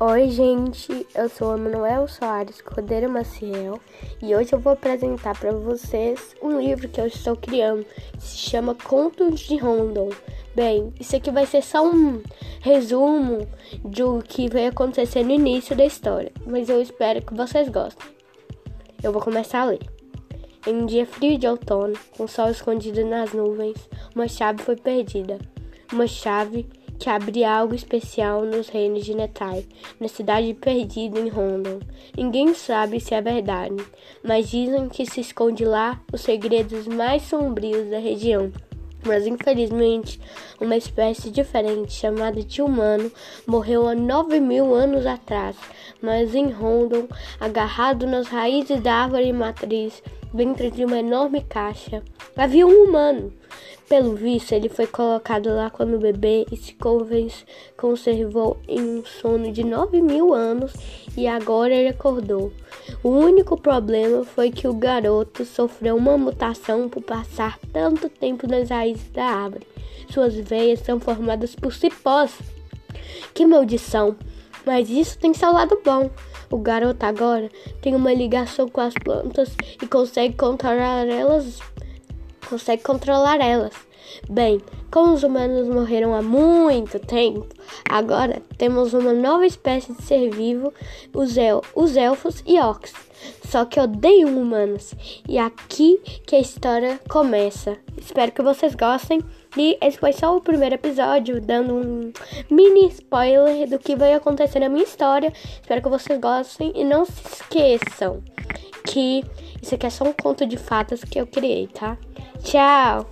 Oi, gente, eu sou o Manuel Soares Cordeiro Maciel e hoje eu vou apresentar para vocês um livro que eu estou criando, que se chama Contos de Rondon. Bem, isso aqui vai ser só um resumo do que vai acontecer no início da história, mas eu espero que vocês gostem. Eu vou começar a ler. Em um dia frio de outono, com o sol escondido nas nuvens, uma chave foi perdida. Uma chave que abria algo especial nos reinos de Netai, na cidade perdida em Rondon. Ninguém sabe se é verdade, mas dizem que se esconde lá os segredos mais sombrios da região. Mas infelizmente, uma espécie diferente, chamada de humano, morreu há nove mil anos atrás. Mas em Rondon, agarrado nas raízes da árvore matriz, dentro de uma enorme caixa, havia um humano. Pelo visto, ele foi colocado lá quando bebê e se conservou em um sono de nove mil anos e agora ele acordou. O único problema foi que o garoto sofreu uma mutação por passar tanto tempo nas raízes da árvore. Suas veias são formadas por cipós. Que maldição! Mas isso tem seu lado bom. O garoto agora tem uma ligação com as plantas e consegue controlar elas consegue controlar elas. Bem, como os humanos morreram há muito tempo, agora temos uma nova espécie de ser vivo, os, el os elfos e orcs. Só que odeiam humanos. E aqui que a história começa. Espero que vocês gostem. E esse foi só o primeiro episódio, dando um mini spoiler do que vai acontecer na minha história. Espero que vocês gostem e não se esqueçam que isso aqui é só um conto de fadas que eu criei, tá? Tchau!